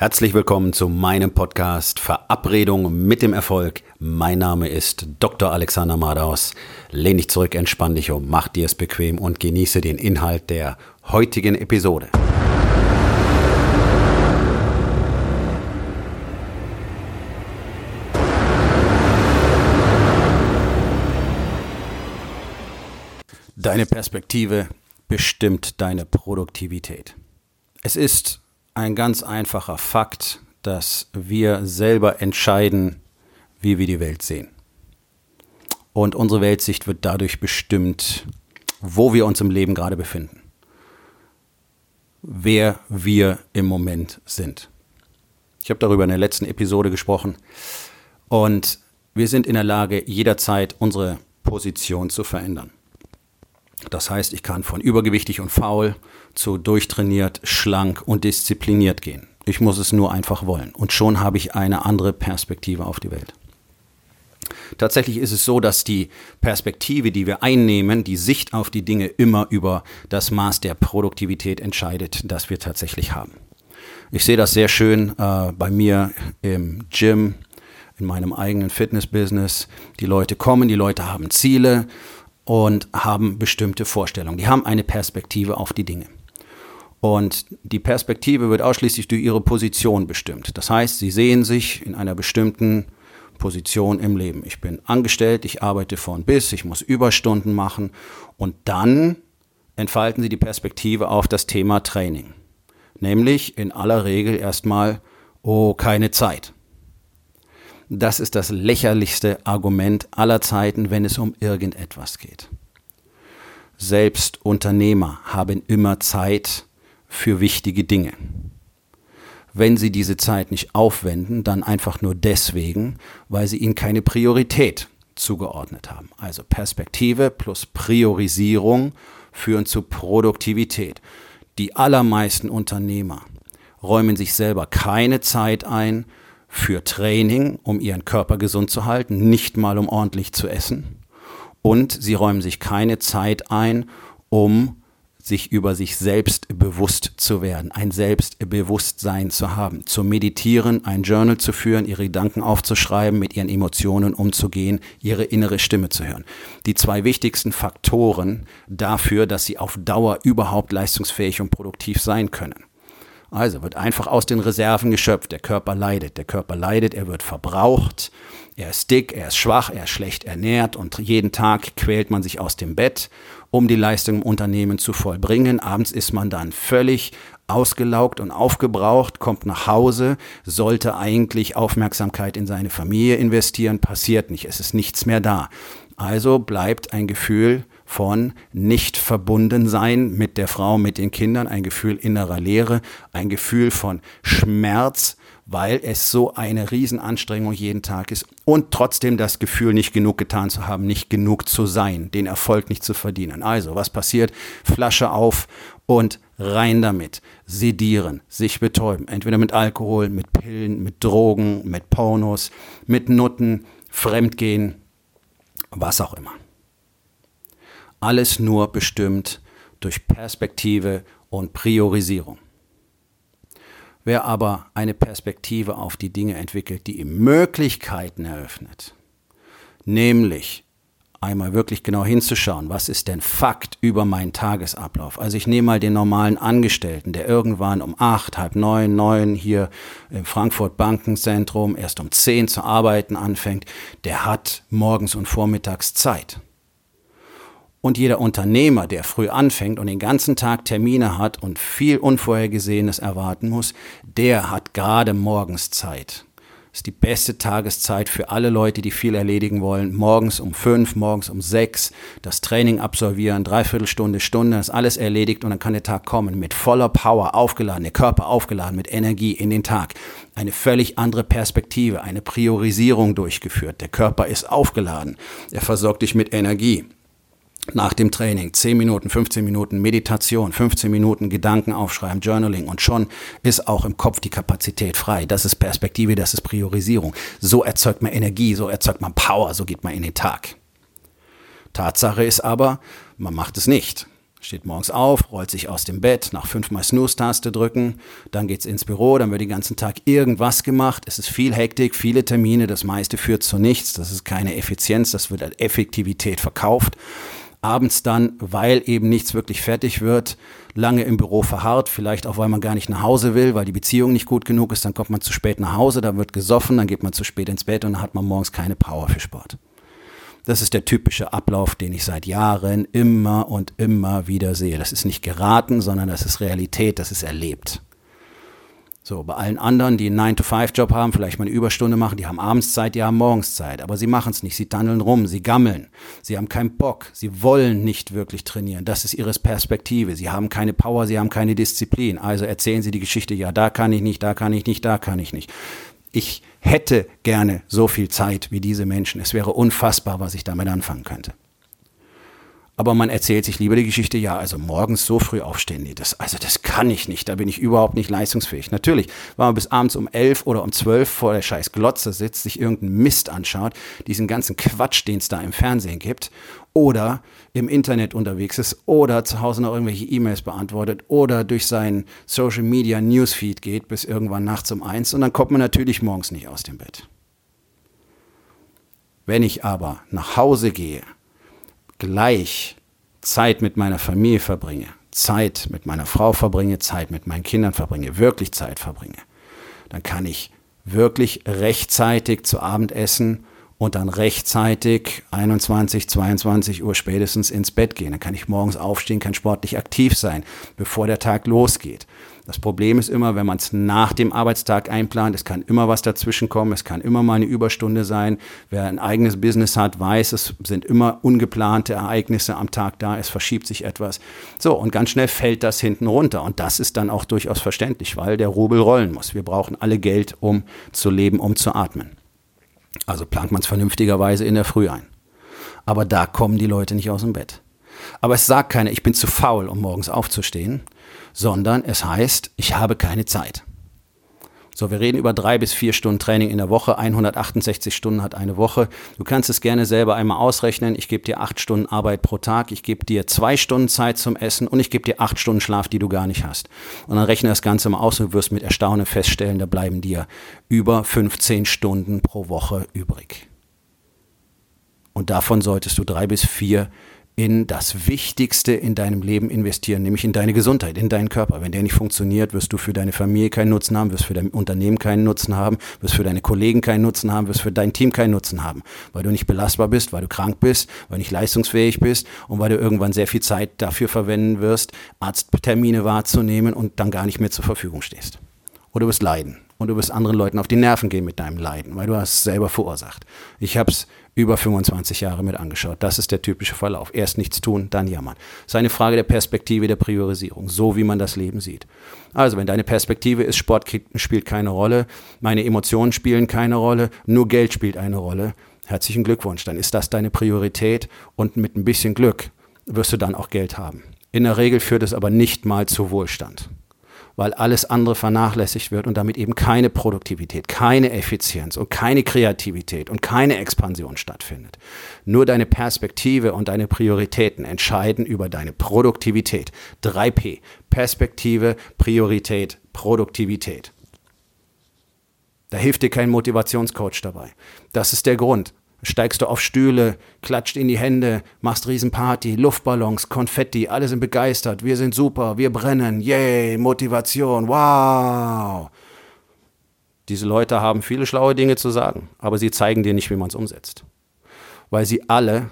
Herzlich willkommen zu meinem Podcast Verabredung mit dem Erfolg. Mein Name ist Dr. Alexander Madaus. Lehn dich zurück, entspann dich um, mach dir es bequem und genieße den Inhalt der heutigen Episode. Deine Perspektive bestimmt deine Produktivität. Es ist ein ganz einfacher Fakt, dass wir selber entscheiden, wie wir die Welt sehen. Und unsere Weltsicht wird dadurch bestimmt, wo wir uns im Leben gerade befinden. Wer wir im Moment sind. Ich habe darüber in der letzten Episode gesprochen. Und wir sind in der Lage, jederzeit unsere Position zu verändern. Das heißt, ich kann von übergewichtig und faul zu durchtrainiert, schlank und diszipliniert gehen. Ich muss es nur einfach wollen. Und schon habe ich eine andere Perspektive auf die Welt. Tatsächlich ist es so, dass die Perspektive, die wir einnehmen, die Sicht auf die Dinge immer über das Maß der Produktivität entscheidet, das wir tatsächlich haben. Ich sehe das sehr schön äh, bei mir im Gym, in meinem eigenen Fitness-Business. Die Leute kommen, die Leute haben Ziele und haben bestimmte Vorstellungen. Die haben eine Perspektive auf die Dinge. Und die Perspektive wird ausschließlich durch ihre Position bestimmt. Das heißt, sie sehen sich in einer bestimmten Position im Leben. Ich bin angestellt, ich arbeite von bis, ich muss Überstunden machen und dann entfalten sie die Perspektive auf das Thema Training. Nämlich in aller Regel erstmal, oh, keine Zeit. Das ist das lächerlichste Argument aller Zeiten, wenn es um irgendetwas geht. Selbst Unternehmer haben immer Zeit für wichtige Dinge. Wenn sie diese Zeit nicht aufwenden, dann einfach nur deswegen, weil sie ihnen keine Priorität zugeordnet haben. Also Perspektive plus Priorisierung führen zu Produktivität. Die allermeisten Unternehmer räumen sich selber keine Zeit ein für Training, um ihren Körper gesund zu halten, nicht mal um ordentlich zu essen. Und sie räumen sich keine Zeit ein, um sich über sich selbst bewusst zu werden, ein Selbstbewusstsein zu haben, zu meditieren, ein Journal zu führen, ihre Gedanken aufzuschreiben, mit ihren Emotionen umzugehen, ihre innere Stimme zu hören. Die zwei wichtigsten Faktoren dafür, dass sie auf Dauer überhaupt leistungsfähig und produktiv sein können. Also wird einfach aus den Reserven geschöpft. Der Körper leidet. Der Körper leidet, er wird verbraucht. Er ist dick, er ist schwach, er ist schlecht ernährt und jeden Tag quält man sich aus dem Bett, um die Leistung im Unternehmen zu vollbringen. Abends ist man dann völlig ausgelaugt und aufgebraucht, kommt nach Hause, sollte eigentlich Aufmerksamkeit in seine Familie investieren, passiert nicht, es ist nichts mehr da. Also bleibt ein Gefühl von nicht verbunden sein mit der Frau, mit den Kindern, ein Gefühl innerer Leere, ein Gefühl von Schmerz, weil es so eine Riesenanstrengung jeden Tag ist und trotzdem das Gefühl, nicht genug getan zu haben, nicht genug zu sein, den Erfolg nicht zu verdienen. Also, was passiert? Flasche auf und rein damit. Sedieren, sich betäuben, entweder mit Alkohol, mit Pillen, mit Drogen, mit Pornos, mit Nutten, Fremdgehen, was auch immer. Alles nur bestimmt durch Perspektive und Priorisierung. Wer aber eine Perspektive auf die Dinge entwickelt, die ihm Möglichkeiten eröffnet, nämlich einmal wirklich genau hinzuschauen, was ist denn Fakt über meinen Tagesablauf. Also ich nehme mal den normalen Angestellten, der irgendwann um acht, halb neun, neun hier im Frankfurt Bankenzentrum erst um zehn zu arbeiten anfängt, der hat morgens und vormittags Zeit. Und jeder Unternehmer, der früh anfängt und den ganzen Tag Termine hat und viel Unvorhergesehenes erwarten muss, der hat gerade morgens Zeit. Das ist die beste Tageszeit für alle Leute, die viel erledigen wollen. Morgens um fünf, morgens um sechs, das Training absolvieren, dreiviertel Stunde, Stunde, ist alles erledigt und dann kann der Tag kommen mit voller Power aufgeladen, der Körper aufgeladen, mit Energie in den Tag. Eine völlig andere Perspektive, eine Priorisierung durchgeführt. Der Körper ist aufgeladen. Er versorgt dich mit Energie nach dem Training 10 Minuten, 15 Minuten Meditation, 15 Minuten Gedanken aufschreiben, Journaling und schon ist auch im Kopf die Kapazität frei. Das ist Perspektive, das ist Priorisierung. So erzeugt man Energie, so erzeugt man Power, so geht man in den Tag. Tatsache ist aber, man macht es nicht. Steht morgens auf, rollt sich aus dem Bett, nach fünfmal Snooze-Taste drücken, dann geht's ins Büro, dann wird den ganzen Tag irgendwas gemacht. Es ist viel Hektik, viele Termine, das meiste führt zu nichts, das ist keine Effizienz, das wird als Effektivität verkauft. Abends dann, weil eben nichts wirklich fertig wird, lange im Büro verharrt, vielleicht auch, weil man gar nicht nach Hause will, weil die Beziehung nicht gut genug ist, dann kommt man zu spät nach Hause, dann wird gesoffen, dann geht man zu spät ins Bett und dann hat man morgens keine Power für Sport. Das ist der typische Ablauf, den ich seit Jahren immer und immer wieder sehe. Das ist nicht geraten, sondern das ist Realität, das ist erlebt. So, bei allen anderen, die einen 9-to-5-Job haben, vielleicht mal eine Überstunde machen, die haben Abendszeit, die haben Morgenszeit, aber sie machen es nicht, sie tandeln rum, sie gammeln, sie haben keinen Bock, sie wollen nicht wirklich trainieren, das ist ihre Perspektive, sie haben keine Power, sie haben keine Disziplin, also erzählen sie die Geschichte, ja, da kann ich nicht, da kann ich nicht, da kann ich nicht. Ich hätte gerne so viel Zeit wie diese Menschen, es wäre unfassbar, was ich damit anfangen könnte. Aber man erzählt sich lieber die Geschichte, ja, also morgens so früh aufstehen, nee, das, also das kann ich nicht, da bin ich überhaupt nicht leistungsfähig. Natürlich, wenn man bis abends um elf oder um zwölf vor der scheiß Glotze sitzt, sich irgendeinen Mist anschaut, diesen ganzen Quatsch, den es da im Fernsehen gibt, oder im Internet unterwegs ist, oder zu Hause noch irgendwelche E-Mails beantwortet, oder durch seinen Social Media Newsfeed geht bis irgendwann nachts um eins, und dann kommt man natürlich morgens nicht aus dem Bett. Wenn ich aber nach Hause gehe, gleich Zeit mit meiner Familie verbringe, Zeit mit meiner Frau verbringe, Zeit mit meinen Kindern verbringe, wirklich Zeit verbringe, dann kann ich wirklich rechtzeitig zu Abend essen und dann rechtzeitig 21, 22 Uhr spätestens ins Bett gehen. Dann kann ich morgens aufstehen, kann sportlich aktiv sein, bevor der Tag losgeht. Das Problem ist immer, wenn man es nach dem Arbeitstag einplant, es kann immer was dazwischen kommen, es kann immer mal eine Überstunde sein. Wer ein eigenes Business hat, weiß, es sind immer ungeplante Ereignisse am Tag da, es verschiebt sich etwas. So, und ganz schnell fällt das hinten runter. Und das ist dann auch durchaus verständlich, weil der Rubel rollen muss. Wir brauchen alle Geld, um zu leben, um zu atmen. Also plant man es vernünftigerweise in der Früh ein. Aber da kommen die Leute nicht aus dem Bett. Aber es sagt keiner, ich bin zu faul, um morgens aufzustehen sondern es heißt, ich habe keine Zeit. So, wir reden über drei bis vier Stunden Training in der Woche. 168 Stunden hat eine Woche. Du kannst es gerne selber einmal ausrechnen. Ich gebe dir acht Stunden Arbeit pro Tag. Ich gebe dir zwei Stunden Zeit zum Essen und ich gebe dir acht Stunden Schlaf, die du gar nicht hast. Und dann rechne das Ganze mal aus und wirst mit Erstaunen feststellen, da bleiben dir über 15 Stunden pro Woche übrig. Und davon solltest du drei bis vier in das Wichtigste in deinem Leben investieren, nämlich in deine Gesundheit, in deinen Körper. Wenn der nicht funktioniert, wirst du für deine Familie keinen Nutzen haben, wirst für dein Unternehmen keinen Nutzen haben, wirst für deine Kollegen keinen Nutzen haben, wirst für dein Team keinen Nutzen haben, weil du nicht belastbar bist, weil du krank bist, weil du nicht leistungsfähig bist und weil du irgendwann sehr viel Zeit dafür verwenden wirst, Arzttermine wahrzunehmen und dann gar nicht mehr zur Verfügung stehst. Oder du wirst leiden und du wirst anderen Leuten auf die Nerven gehen mit deinem Leiden, weil du hast es selber verursacht. Ich habe es über 25 Jahre mit angeschaut. Das ist der typische Verlauf. Erst nichts tun, dann jammern. Das ist eine Frage der Perspektive, der Priorisierung, so wie man das Leben sieht. Also, wenn deine Perspektive ist, Sport spielt keine Rolle, meine Emotionen spielen keine Rolle, nur Geld spielt eine Rolle, herzlichen Glückwunsch, dann ist das deine Priorität und mit ein bisschen Glück wirst du dann auch Geld haben. In der Regel führt es aber nicht mal zu Wohlstand weil alles andere vernachlässigt wird und damit eben keine Produktivität, keine Effizienz und keine Kreativität und keine Expansion stattfindet. Nur deine Perspektive und deine Prioritäten entscheiden über deine Produktivität. 3P. Perspektive, Priorität, Produktivität. Da hilft dir kein Motivationscoach dabei. Das ist der Grund, steigst du auf Stühle, klatscht in die Hände, machst Riesenparty, Luftballons, Konfetti, alle sind begeistert, wir sind super, wir brennen, yay, Motivation, wow. Diese Leute haben viele schlaue Dinge zu sagen, aber sie zeigen dir nicht, wie man es umsetzt. Weil sie alle,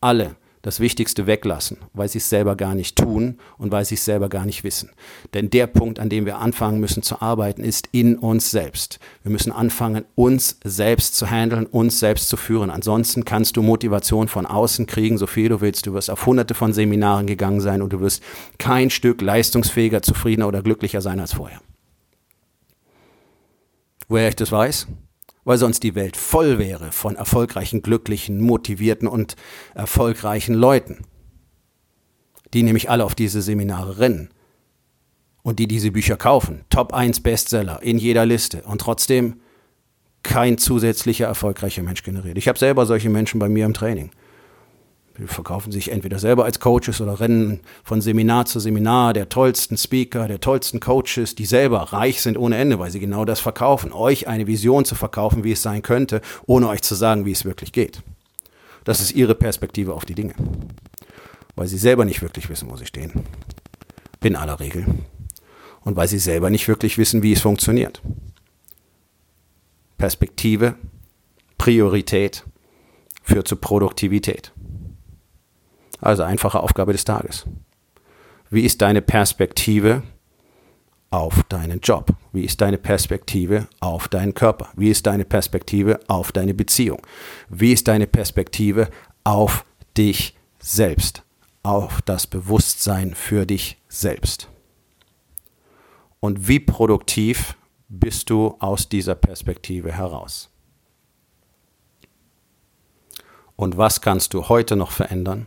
alle das Wichtigste weglassen, weil sie es selber gar nicht tun und weil sie es selber gar nicht wissen. Denn der Punkt, an dem wir anfangen müssen zu arbeiten, ist in uns selbst. Wir müssen anfangen, uns selbst zu handeln, uns selbst zu führen. Ansonsten kannst du Motivation von außen kriegen, so viel du willst. Du wirst auf hunderte von Seminaren gegangen sein und du wirst kein Stück leistungsfähiger, zufriedener oder glücklicher sein als vorher. Woher ich das weiß? Weil sonst die Welt voll wäre von erfolgreichen, glücklichen, motivierten und erfolgreichen Leuten, die nämlich alle auf diese Seminare rennen und die diese Bücher kaufen. Top 1 Bestseller in jeder Liste und trotzdem kein zusätzlicher erfolgreicher Mensch generiert. Ich habe selber solche Menschen bei mir im Training. Die verkaufen sich entweder selber als Coaches oder rennen von Seminar zu Seminar der tollsten Speaker, der tollsten Coaches, die selber reich sind ohne Ende, weil sie genau das verkaufen. Euch eine Vision zu verkaufen, wie es sein könnte, ohne euch zu sagen, wie es wirklich geht. Das ist ihre Perspektive auf die Dinge. Weil sie selber nicht wirklich wissen, wo sie stehen. In aller Regel. Und weil sie selber nicht wirklich wissen, wie es funktioniert. Perspektive, Priorität führt zu Produktivität. Also einfache Aufgabe des Tages. Wie ist deine Perspektive auf deinen Job? Wie ist deine Perspektive auf deinen Körper? Wie ist deine Perspektive auf deine Beziehung? Wie ist deine Perspektive auf dich selbst? Auf das Bewusstsein für dich selbst? Und wie produktiv bist du aus dieser Perspektive heraus? Und was kannst du heute noch verändern?